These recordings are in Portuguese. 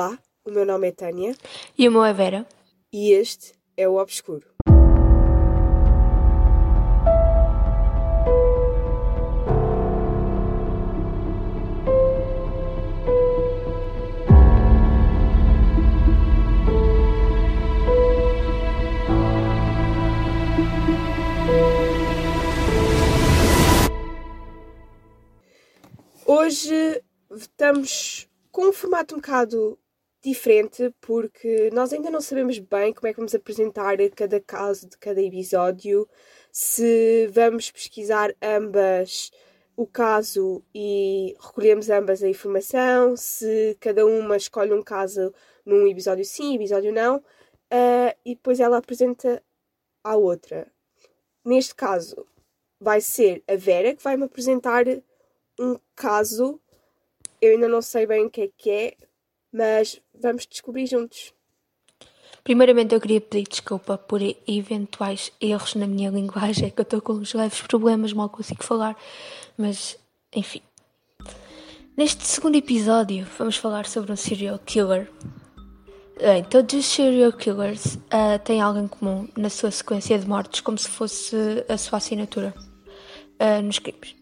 Olá, o meu nome é Tânia E o meu é Vera. e este é o Obscuro. Hoje estamos com um formato um bocado diferente porque nós ainda não sabemos bem como é que vamos apresentar cada caso de cada episódio, se vamos pesquisar ambas o caso e recolhemos ambas a informação, se cada uma escolhe um caso num episódio sim, episódio não, ah, e depois ela apresenta à outra. Neste caso, vai ser a Vera que vai me apresentar um caso. Eu ainda não sei bem o que é que é, mas vamos descobrir juntos. Primeiramente, eu queria pedir desculpa por eventuais erros na minha linguagem, é que eu estou com uns leves problemas, mal consigo falar, mas enfim. Neste segundo episódio, vamos falar sobre um serial killer. Bem, todos os serial killers ah, têm algo em comum na sua sequência de mortes, como se fosse a sua assinatura ah, nos crimes.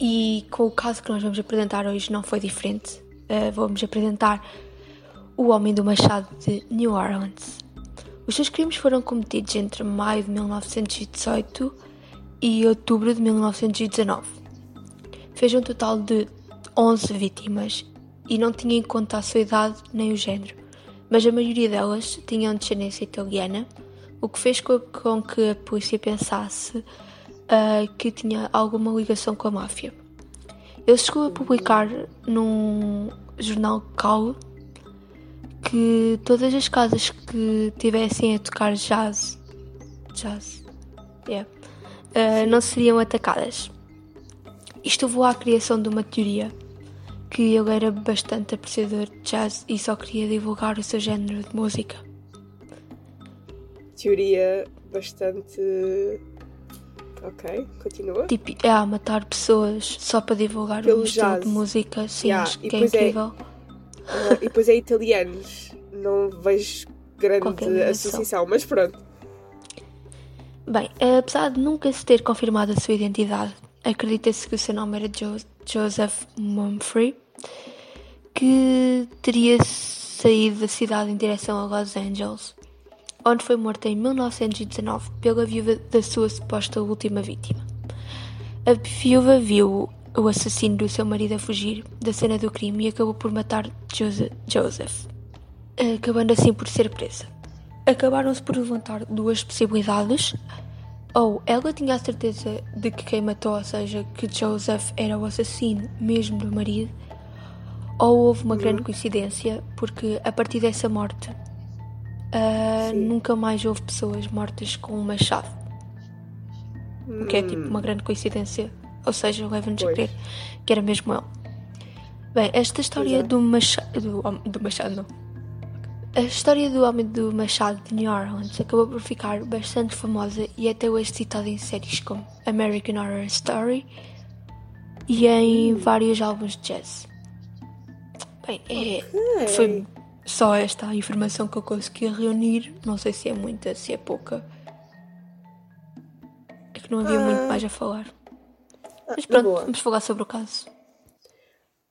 E com o caso que nós vamos apresentar hoje não foi diferente. Uh, vamos apresentar o Homem do Machado de New Orleans. Os seus crimes foram cometidos entre maio de 1918 e outubro de 1919. Fez um total de 11 vítimas e não tinha em conta a sua idade nem o género, mas a maioria delas tinham descendência italiana, o que fez com que a polícia pensasse uh, que tinha alguma ligação com a máfia. Ele chegou a publicar num jornal local que todas as casas que tivessem a tocar jazz, jazz, yeah, uh, não seriam atacadas. Isto levou à criação de uma teoria que ele era bastante apreciador de jazz e só queria divulgar o seu género de música. Teoria bastante. Ok, continua. Tipo, é a matar pessoas só para divulgar Pelo um estilo jazz. de música, sim, Yeah, acho que é é- incrível. Ah, e depois é italianos. Não vejo grande associação, mas pronto. Bem, apesar de nunca se ter confirmado a sua identidade, acredita-se que o seu nome era Jo- Joseph Mumphrey, que teria saído da cidade em direção a Los Angeles, onde foi morto em 1919 pela viúva da sua suposta última vítima. A viúva viu o assassino do seu marido a fugir da cena do crime e acabou por matar Jose- Joseph, acabando assim por ser presa. Acabaram-se por levantar duas possibilidades. Ou ela tinha a certeza de que quem matou, ou seja, que Joseph era o assassino mesmo do marido, ou houve uma grande coincidência, porque a partir dessa morte Sim. nunca mais houve pessoas mortas com um machado. O que é tipo uma grande coincidência. Ou seja, leva-nos a crer que era mesmo ele. Bem, esta história Exato. do machado. Do, do machado, não. A história do Homem do Machado de New Orleans acabou por ficar bastante famosa e até hoje citada em séries como American Horror Story e em vários álbuns de jazz. Bem, é, Ok. foi só esta informação que eu consegui reunir. Não sei se é muita, se é pouca. É que não havia Ah. muito mais a falar. Mas na pronto, boa. vamos falar sobre o caso.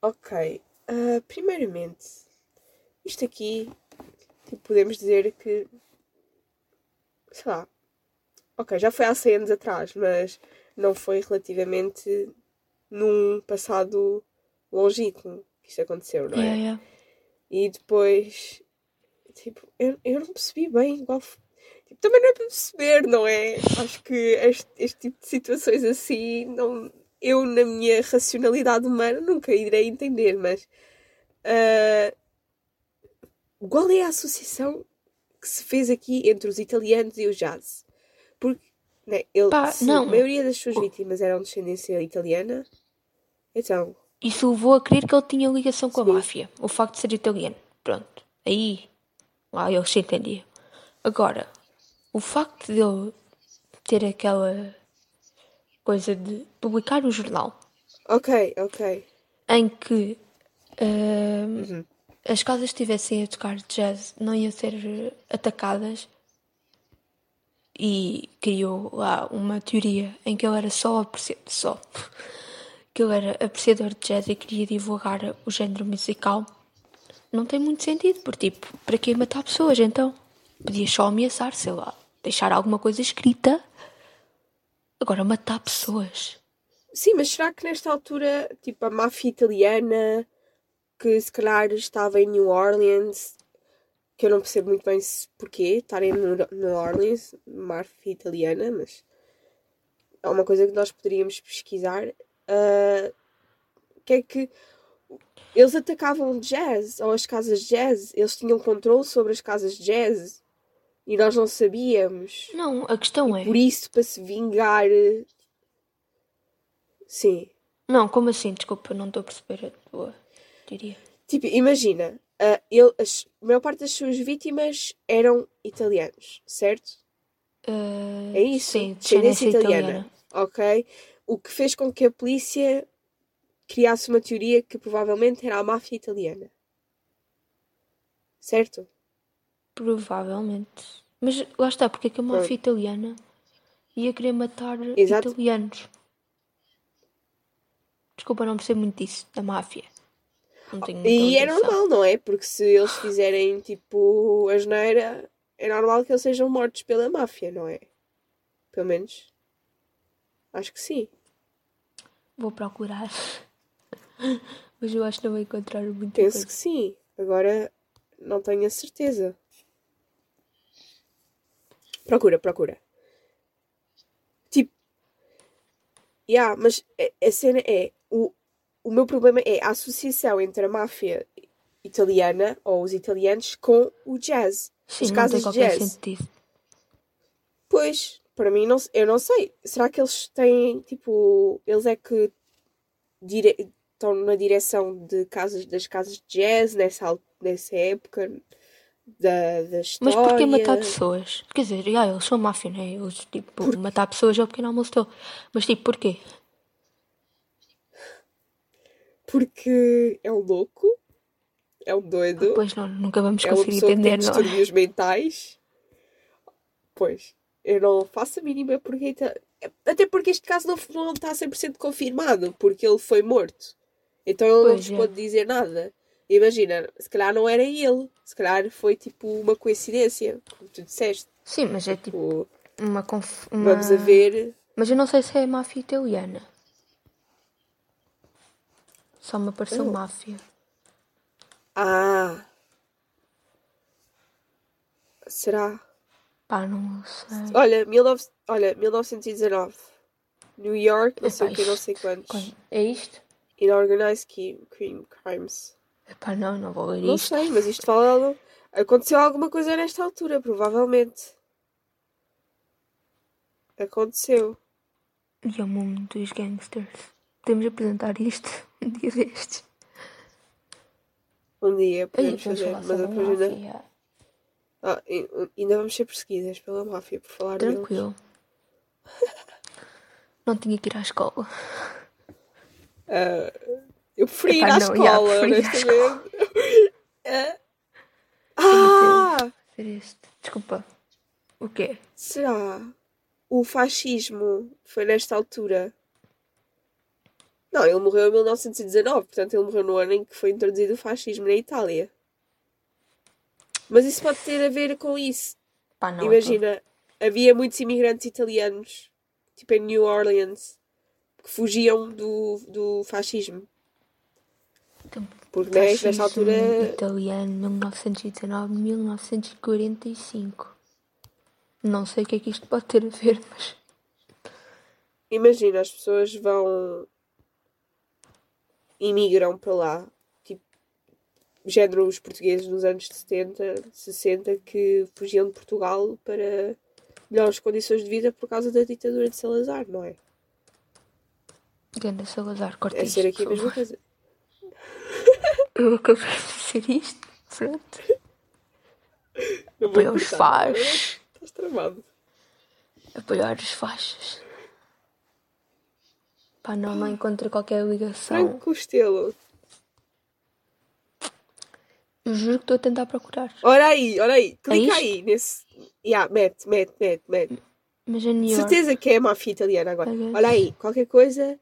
Ok. ah, primeiramente, isto aqui, tipo, podemos dizer que. Sei lá. Ok, já foi há 100 anos atrás, mas não foi relativamente num passado longínquo que isto aconteceu, não é? Yeah, yeah. E depois, tipo, eu, eu não percebi bem igual. f- Tipo, também não é para perceber, não é? Acho que este, este tipo de situações assim, não, eu, na minha racionalidade humana, nunca irei entender, mas. ah, qual é a associação que se fez aqui entre os italianos e o jazz? Porque, né, ele, Pá, a maioria das suas vítimas eram de descendência italiana, então. Isso levou a crer que ele tinha ligação com a máfia. O facto de ser italiano. Pronto. Aí, lá eles se entendiam. Agora, o facto de ele ter aquela coisa de publicar um jornal Ok, ok. em que Uhum. as casas estivessem a tocar jazz não iam ser eh, atacadas e criou lá uma teoria em que ele era só apreciador, só, que ele era apreciador de jazz e queria divulgar o género musical, não tem muito sentido, porque tipo, para que matar pessoas então? Podia só ameaçar, sei lá, deixar alguma coisa escrita. Agora matar pessoas. Sim, mas será que nesta altura, tipo, a máfia italiana, que se calhar estava em New Orleans, que eu não percebo muito bem porquê estarem no New Orleans, máfia italiana, mas é uma coisa que nós poderíamos pesquisar. Uh, que é que eles atacavam jazz ou as casas jazz, eles tinham controle sobre as casas jazz e nós não sabíamos. Não, a questão e é. Por isso, para se vingar. Sim. Não, como assim? Desculpa, não estou a perceber a tua teoria. Tipo, imagina, uh, ele, as, a maior parte das suas vítimas eram italianos, certo? Uh, é isso? Sim, descendência italiana. italiana. Ok? O que fez com que a polícia criasse uma teoria que provavelmente era a máfia italiana. Certo? Provavelmente. Mas lá está, porque é que a máfia italiana ia querer matar Exato. italianos? Desculpa, não percebo muito disso, da máfia. e é normal, não é? Porque se eles fizerem tipo a geneira, é normal que eles sejam mortos pela máfia, não é? Pelo menos. Acho que sim. Vou procurar. Mas eu acho que não vou encontrar muito. Penso coisa. que sim. Agora não tenho a certeza. Procura, procura. Tipo. Yeah, mas a, cena é. O, o meu problema é a associação entre a máfia italiana ou os italianos com o jazz. Sim, as não casas de jazz. sentido. Pois, para mim, não, eu não sei. Será que eles têm, tipo, eles é que dire... estão na direção de casas, das casas de jazz nessa, nessa época da, da história? Mas porquê matar pessoas? Quer dizer, já, eles são máfia, né? Eles, tipo, Por... matar pessoas é o pequeno almoço dele. Mas, tipo, porquê? Porque é um louco, é um doido. Pois não, nunca vamos é conseguir entender, não é? distúrbios mentais. Pois, eu não faço a mínima porque. Até porque este caso não, não está 100% confirmado, porque ele foi morto. Então ele não nos é. pode dizer nada. Imagina, se calhar não era ele, se calhar foi tipo uma coincidência, como tu disseste. Sim, mas é tipo Tipo, uma, conf... uma... vamos a ver. Mas eu não sei se é máfia italiana. Só me apareceu Oh. máfia. Ah! Será? Pá, não sei. Olha, 19... Olha 1919. New York, não sei o que, não sei quantos. É isto? In Organized Crime, crime Crimes. Epá, não, não vou ler Não isto. sei, mas isto fala. Aconteceu alguma coisa nesta altura, provavelmente. Aconteceu. E é o mundo dos gangsters. Podemos apresentar isto um dia destes. Um dia podemos fazer, mas depois ainda. Ah, ainda vamos ser perseguidas pela máfia por falar deles. Tranquilo. Não tinha que ir à escola. Eu preferi ir Epá, à não, escola, ir honestamente. ah! Ser este. Desculpa. O quê? Será? O fascismo foi nesta altura? Não, ele morreu em 1919, portanto ele morreu no ano em que foi introduzido o fascismo na Itália. Mas isso pode ter a ver com isso. Pá, não. Imagina, havia muitos imigrantes italianos, tipo em New Orleans, que fugiam do, do fascismo. Então, Porque né, nesta altura. Italiano, 1919-1945. Não sei o que é que isto pode ter a ver, mas. Imagina, as pessoas vão. imigram para lá. Género os portugueses nos anos 70, 60, que fugiam de Portugal para melhores condições de vida por causa da ditadura de Salazar, não é? Ganda Salazar, corta É ser aqui a mesma coisa. Eu acabei de dizer isto. Pronto. Apoiar os cortar, fachos. Estás tramado. Apoiar os fachos. Pá, não, não encontro qualquer ligação. Franco Costello. Juro que estou a tentar procurar. Ora aí, ora aí. Clica isto? aí nesse. Yeah, mete, mete, mete, mete. Mas é New York. certeza que é a máfia italiana agora. Guess. Olha aí, qualquer coisa.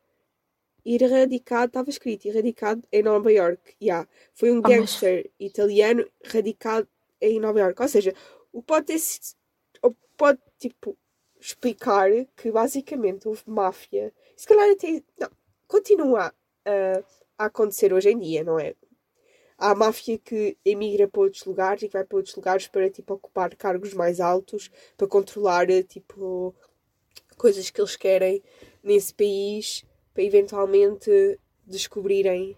Erradicado, estava escrito, erradicado em Nova York. Yeah. Foi um Ah, mas- gangster italiano radicado em Nova York. Ou seja, o pode ter ou Pode, tipo, explicar que basicamente houve máfia. Se calhar até. Não, continua a, a acontecer hoje em dia, não é? Há máfia que emigra para outros lugares e que vai para outros lugares para, tipo, ocupar cargos mais altos, para controlar, tipo, coisas que eles querem nesse país, para eventualmente descobrirem,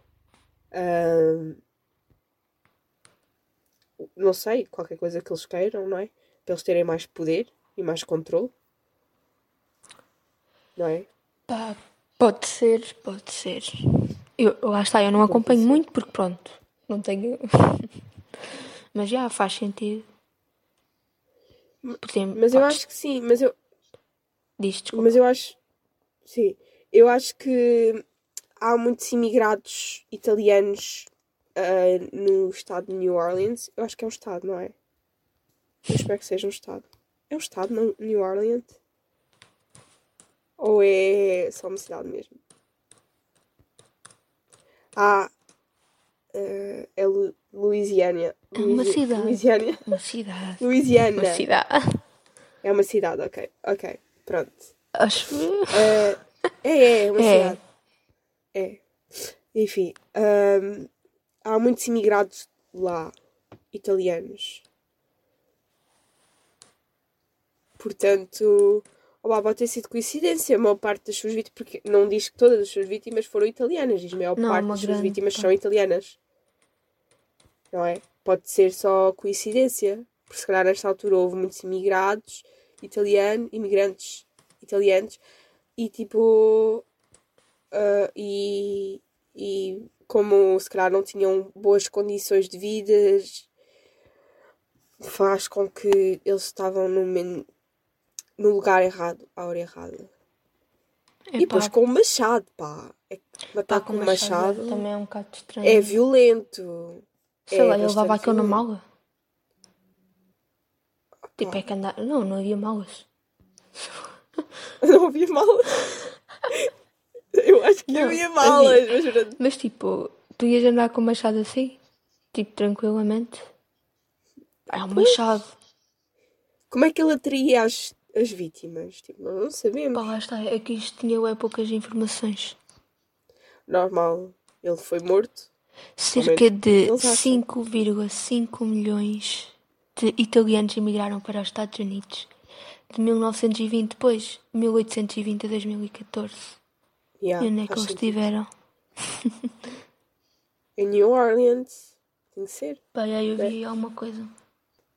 não sei, qualquer coisa que eles queiram, não é? Para eles terem mais poder e mais controle. Não é? Pá, pode ser, pode ser. Eu, lá está, eu não acompanho ser. muito porque pronto, não tenho. Mas já faz sentido. Exemplo, Mas eu acho que sim, mas eu, Diz, desculpa. Mas eu acho. Sim. Eu acho que há muitos imigrados italianos ah, no estado de New Orleans. Eu acho que é um estado, não é? Eu espero que seja um estado. É um estado, não? New Orleans? Ou é só uma cidade mesmo? Ah. Ah, é Lu Louisiana. É uma cidade. Louisiana. Uma cidade. Louisiana. Uma cidade. É uma cidade, ok. Ok. Pronto. Acho. É, é, é uma É. cidade. É. Enfim, hum, há muitos imigrados lá, italianos. Portanto, olá, pode ter sido coincidência. A maior parte das suas vítimas, porque não diz que todas as suas vítimas foram italianas, diz a maior Não, parte das suas vítimas parte. são italianas. Não é? Pode ser só coincidência, porque se calhar nesta altura houve muitos imigrados italianos, imigrantes italianos, e tipo. ah, e, e como se calhar não tinham boas condições de vida, faz com que eles estavam no, men- no lugar errado, à hora errada. E depois com o machado, pá. É matar pá, com o machado também é um bocado estranho. é violento. Sei é lá, ele levava aquilo na mala. Tipo, é que andar. Não, não havia malas. Não havia malas. Eu acho que Não, havia malas, mas. Mas tipo, tu ias andar com o machado assim? Tipo, tranquilamente? É um machado. Como é que ele atraía as, as vítimas? Tipo, nós não sabemos. Pá, lá está. É que isto tinha é poucas informações. Normal. Ele foi morto. Cerca de Eles acham. 5,5 milhões de italianos emigraram para os Estados Unidos de 1920 depois, 1820 a 2014. Yeah, e onde é que eles estiveram? Em New Orleans. Tem que ser. Pá, aí eu vi alguma coisa.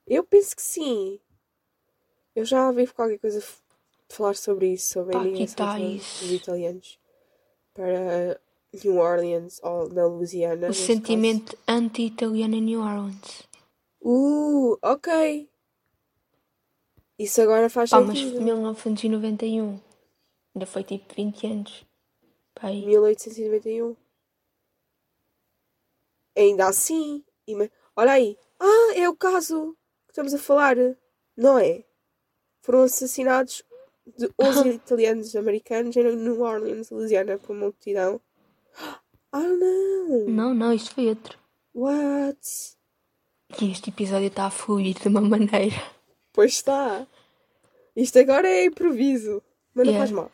Eu penso que sim. Eu já ouvi qualquer coisa falar sobre isso, sobre a imigração tá dos- italianos para New Orleans ou na Louisiana. O sentimento anti-italiano em New Orleans. Uh, ok. Isso agora faz Pá, mas sentido. 1991. Ainda foi tipo 20 anos. Pá, aí. 1891. Ainda assim. Olha aí. Ah, é o caso que estamos a falar. Não é? Foram assassinados de 11 italianos americanos em New Orleans, Louisiana, por uma multidão. Ah, não! Não, não, isto foi outro. What? E este episódio está a fluir de uma maneira. Pois está. Isto agora é improviso. Mas não Yeah. faz mal.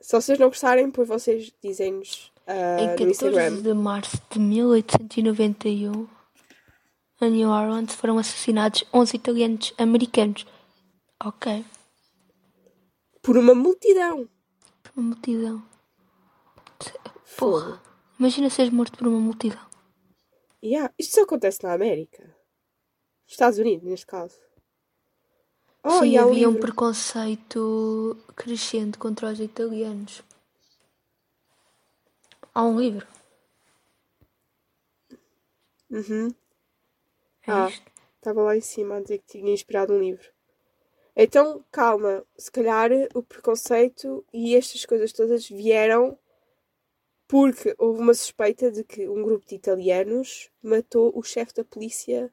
Se vocês não gostarem, depois vocês dizem-nos ah, Em no 14 Instagram. de março de 1891, em New Orleans foram assassinados 11 italianos americanos. Ok, Por uma multidão. por uma multidão. Porra, imagina seres morto por uma multidão. Yeah, isto só acontece na América. Estados Unidos, neste caso. Oh, Sim, e um havia um livro. preconceito crescente contra os italianos. Há um livro. Uhum. É Ah, estava lá em cima a dizer que tinha inspirado um livro. Então, calma. Se calhar o preconceito e estas coisas todas vieram Porque houve uma suspeita de que um grupo de italianos matou o chefe da polícia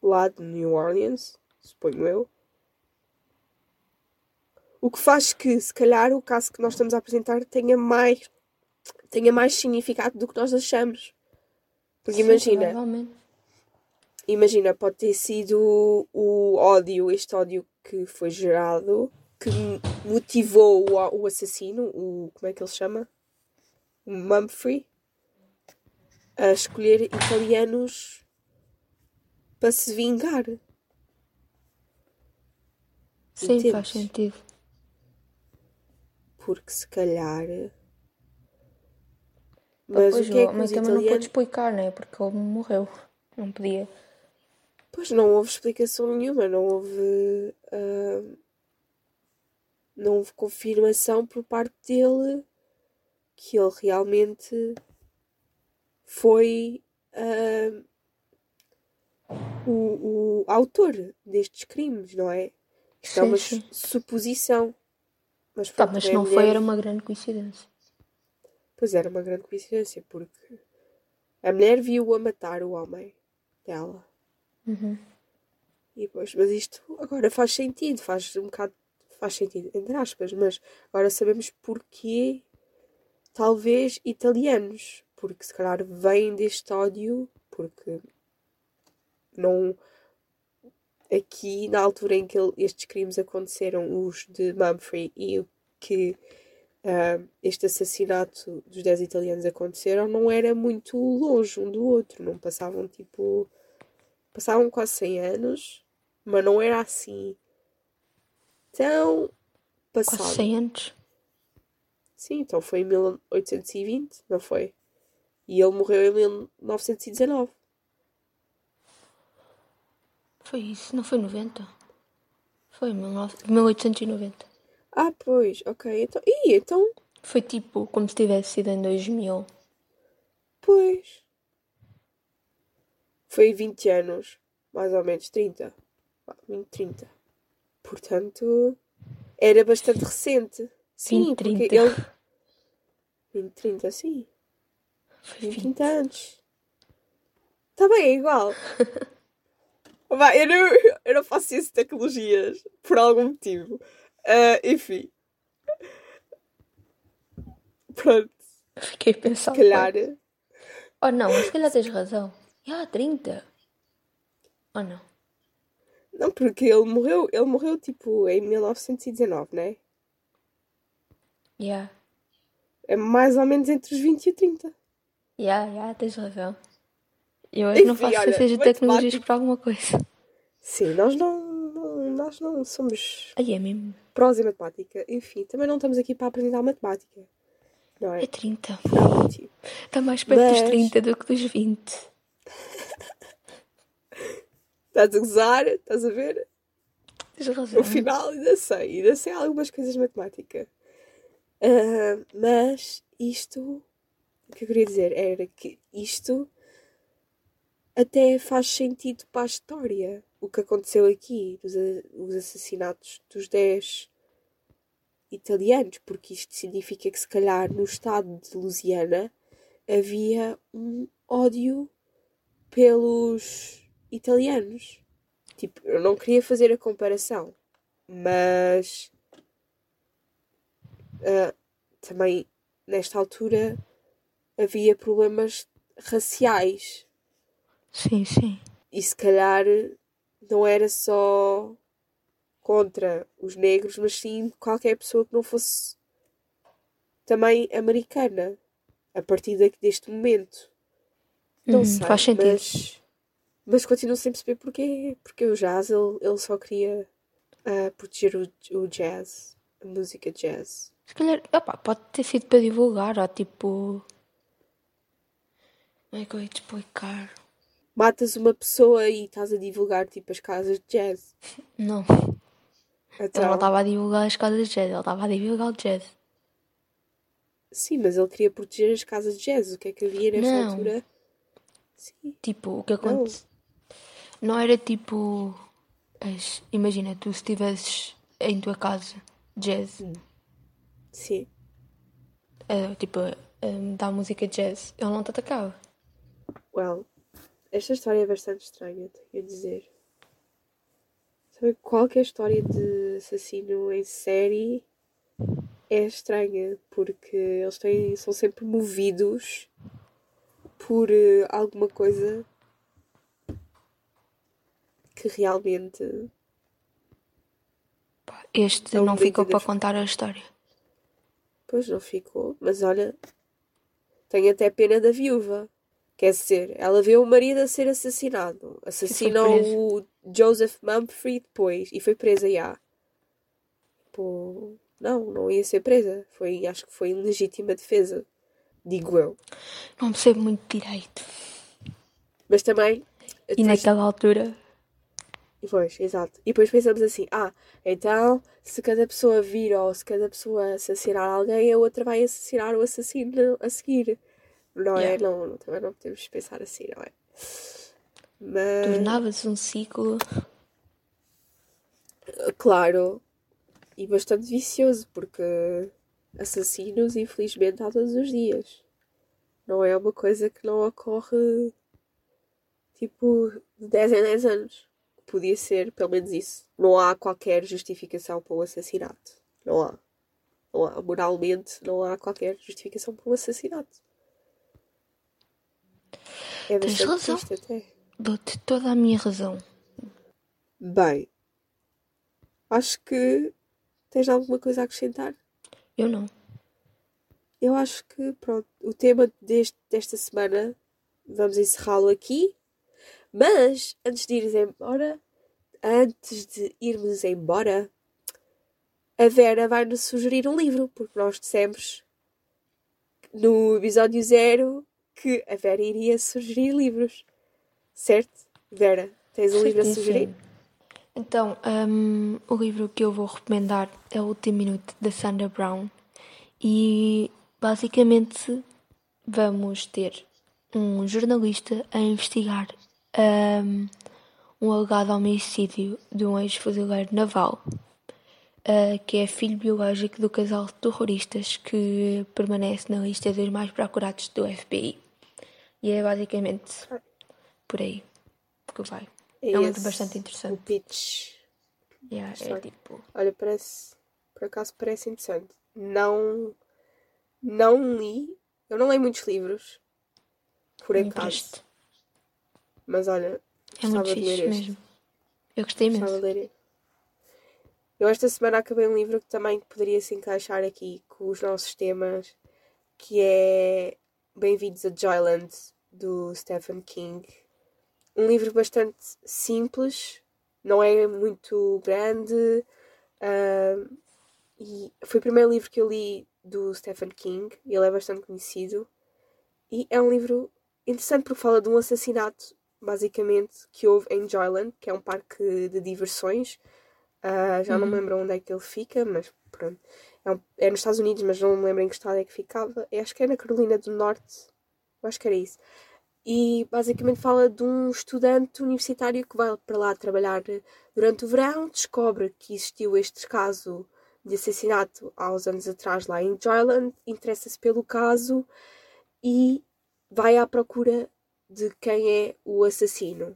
lá de New Orleans, suponho eu. O que faz que, se calhar, o caso que nós estamos a apresentar tenha mais, tenha mais significado do que nós achamos. Porque Sim, imagina. Imagina, pode ter sido o ódio, este ódio que foi gerado, que motivou o, o assassino, o, como é que ele se chama? O Mumphrey, a escolher italianos para se vingar. Sim, Entendes? faz sentido. Porque se calhar. Mas Mas pois, o que é que os também não pode italianos. explicar, né? Porque ele morreu. Não podia. Pois não houve explicação nenhuma, não houve. ah, não houve confirmação por parte dele que ele realmente foi ah, o, o autor destes crimes, não é? Isto é Sim, uma sim. suposição. Mas, Tá, mas se a não foi, era uma grande coincidência. Pois era uma grande coincidência, porque a mulher viu-o a matar o homem dela. Uhum. E depois, mas isto agora faz sentido, faz um bocado, faz sentido, entre aspas, mas agora sabemos porquê, talvez italianos, porque se calhar vem deste ódio, porque não. Aqui, na altura em que ele- estes crimes aconteceram, os de Mumphrey e o que ah, este assassinato dos 10 italianos aconteceram, não era muito longe um do outro, não passavam tipo. Passavam quase 100 anos, mas não era assim tão passado. Quase 100 anos. Sim, então foi em 1820, não foi? E ele morreu em 1919. Foi isso, não foi 90? Foi 19 1890. Ah, pois, ok. Então, ih, então, Foi tipo como se tivesse sido em 2000. pois. Foi 20 anos, mais ou menos 30. Vá, 20, 30. Portanto, era bastante recente. Sim, 20, porque 30. ele. 20, 30, sim. Foi 20, 20. 30 anos. Está bem, é igual. Vá, eu, não, eu não faço isso de tecnologias por algum motivo. Ah, enfim. Pronto, Fiquei a pensar. se calhar. Oh não, mas se calhar tens razão. Ah, 30. Oh não. Não, porque ele morreu, ele morreu tipo em 1919, né? Yeah. É mais ou menos entre os 20 e 30. Yeah, yeah, tens razão. Eu é que não faço olha, matemática- tecnologias por alguma coisa. Sim, nós não, não- nós não somos Aí é mesmo. prós em matemática. Enfim, também não estamos aqui para apresentar matemática. Não é? É 30. Por algum motivo. Está mais perto dos Mas- 30 do que dos 20. Estás a gozar? Estás a ver? Tens razão. No final ainda sei, ainda sei algumas coisas de matemática. Ah, mas isto, o que eu queria dizer era que isto até faz sentido para a história. O que aconteceu aqui, os, a- os assassinatos dos 10 italianos, porque isto significa que se calhar no estado de Louisiana havia um ódio pelos italianos. Tipo, eu não queria fazer a comparação, mas ah, também nesta altura havia problemas raciais Sim, sim. e se calhar não era só contra os negros, mas sim qualquer pessoa que não fosse também americana a partir daqui, deste momento. Não Uhum, sei, faz sentido. mas, mas continuo sem perceber porquê. Porque o jazz, ele, ele só queria ah, proteger o, o jazz, a música jazz. Se calhar, opá, pode ter sido para divulgar, ou tipo. Como é que eu ia te explicar? Matas uma pessoa e estás a divulgar tipo as casas de jazz. Não. Ele Então, não estava a divulgar as casas de jazz, ele estava a divulgar o jazz. Sim, mas ele queria proteger as casas de jazz. O que é que havia nesta Não. altura? Sim. Tipo, o que acontece? Não era tipo. as- Imagina, tu se estivesses em tua casa, jazz, Sim. uh, tipo, um, da música jazz, ele não te atacava. Well, esta história é bastante estranha, tenho a dizer. Sabe, qualquer história de assassino em série é estranha, porque eles têm, são sempre movidos por uh, alguma coisa que realmente. Este não ficou para contar a história. Pois não ficou, mas olha, tenho até pena da viúva. Quer dizer, ela vê o marido a ser assassinado. Assassinou o Joseph Mumfrey depois e foi presa já. Pô, não, não ia ser presa. Foi, acho que foi em legítima defesa. Digo eu. Não percebo muito direito. Mas também. E naquela altura Pois, exato. E depois pensamos assim: ah, então se cada pessoa vir ou se cada pessoa assassinar alguém, a outra vai assassinar o assassino a seguir. Não é? yeah. é? Não, não, também não podemos pensar assim, não é? Mas. Tornava-se um ciclo. Claro. E bastante vicioso, porque assassinos, infelizmente, há todos os dias. Não é uma coisa que não ocorre tipo de 10 em 10 anos podia ser pelo menos isso. Não há qualquer justificação para o assassinato. Não há. Não há. Moralmente, não há qualquer justificação para o assassinato. É Tens razão. Dou-te toda a minha razão. Bem, acho que tens alguma coisa a acrescentar? Eu não. Eu acho que, pronto, o tema deste, desta semana vamos encerrá-lo aqui. Mas, antes de ires embora, antes de irmos embora, a Vera vai-nos sugerir um livro, porque nós dissemos no episódio zero que a Vera iria sugerir livros. Certo? Vera, tens um livro a sugerir? Então, um, o livro que eu vou recomendar é O Último Minuto, da Sandra Brown. E basicamente vamos ter um jornalista a investigar um, um alegado homicídio de um ex-fuzileiro naval, uh, que é filho biológico do casal de terroristas que permanece na lista dos mais procurados do FBI. E é basicamente por aí que vai. É, é um livro bastante interessante. O pitch. Yeah, é tipo... Olha, parece. Por acaso parece interessante. Não. Não li. Eu não leio muitos livros. Por acaso. Mas olha, é muito fixe mesmo. Eu gostei mesmo. ler Eu esta semana acabei um livro que também poderia se encaixar aqui com os nossos temas, que é Bem-vindos a Joyland, do Stephen King. Um livro bastante simples, não é muito grande, uh, e foi o primeiro livro que eu li do Stephen King, ele é bastante conhecido, e é um livro interessante porque fala de um assassinato basicamente, que houve em Joyland, que é um parque de diversões. Uh, já uhum. não me uhum. lembro onde é que ele fica, mas pronto. É, um, é, nos Estados Unidos, mas não me lembro em que estado é que ficava. Eu acho que é na Carolina do Norte. Eu acho que era isso. E basicamente fala de um estudante universitário que vai para lá trabalhar durante o verão, descobre que existiu este caso de assassinato há uns anos atrás lá em Joyland, interessa-se pelo caso e vai à procura de quem é o assassino.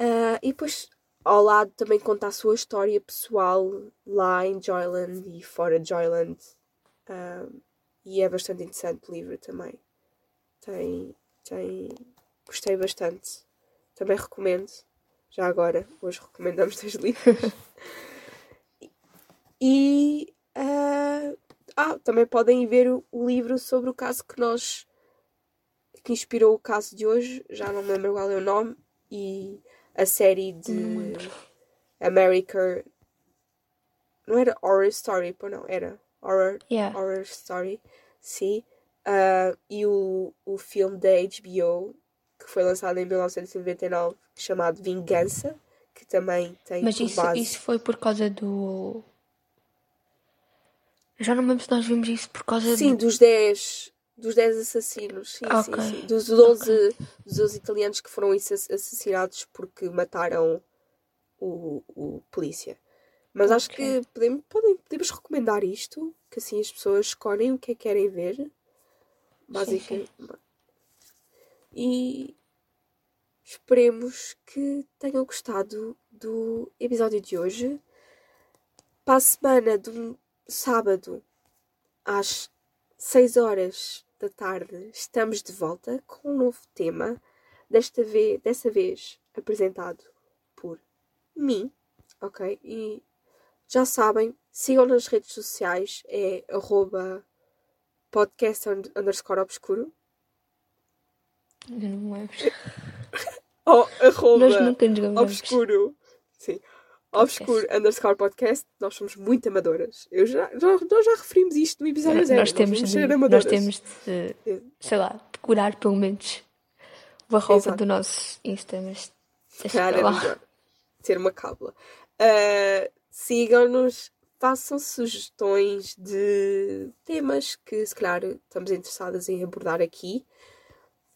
Uh, e depois ao lado também conta a sua história pessoal lá em Joyland e fora de Joyland. Uh, e é bastante interessante o livro também. Tem, tem. Gostei bastante. Também recomendo. Já agora, hoje recomendamos dois livros. e. Uh, ah, também podem ver o, o livro sobre o caso que nós que inspirou o caso de hoje, já não me lembro qual é o nome, e a série de America. Não era Horror Story, pô, não, era Horror, yeah. horror Story, sim. Uh, e o, o filme da HBO, que foi lançado em 1999, chamado Vingança, que também tem Mas isso, base... isso foi por causa do. já não lembro se nós vimos isso por causa Sim, do... dos 10 dos 10 assassinos, sim, okay. sim, sim. Dos 12, okay. dos 12 italianos que foram assassinados porque mataram o, o polícia. Mas acho que podemos, podem, podemos recomendar isto, que assim as pessoas escolhem o que é que querem ver. Basicamente. E esperemos que tenham gostado do episódio de hoje. Para a semana do sábado, às 6 horas da tarde, estamos de volta com um novo tema. Desta vez, dessa vez apresentado por mim, ok? E já sabem, sigam nas redes sociais, é arroba podcast underscore obscuro. Eu não lembro. oh, arroba Nós nunca nos obscuro. Sim. Obscuro underscore podcast, nós somos muito amadoras. Eu já, já, nós já referimos isto no episódio zero. Nós temos, nós, de, nós temos de, sei lá, decorar pelo menos o arroba do nosso Insta, mas Cara, lá. Ter uma cábula. Uh, sigam-nos, façam sugestões de temas que se calhar estamos interessadas em abordar aqui.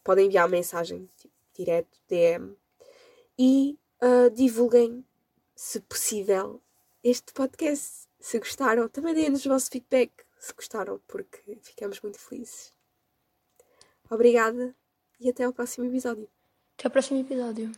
Podem enviar mensagem tipo, direto, DM. E uh, divulguem, se possível, este podcast. Se gostaram, também deem-nos o vosso feedback se gostaram, porque ficamos muito felizes. Obrigada e até ao próximo episódio. Até ao próximo episódio.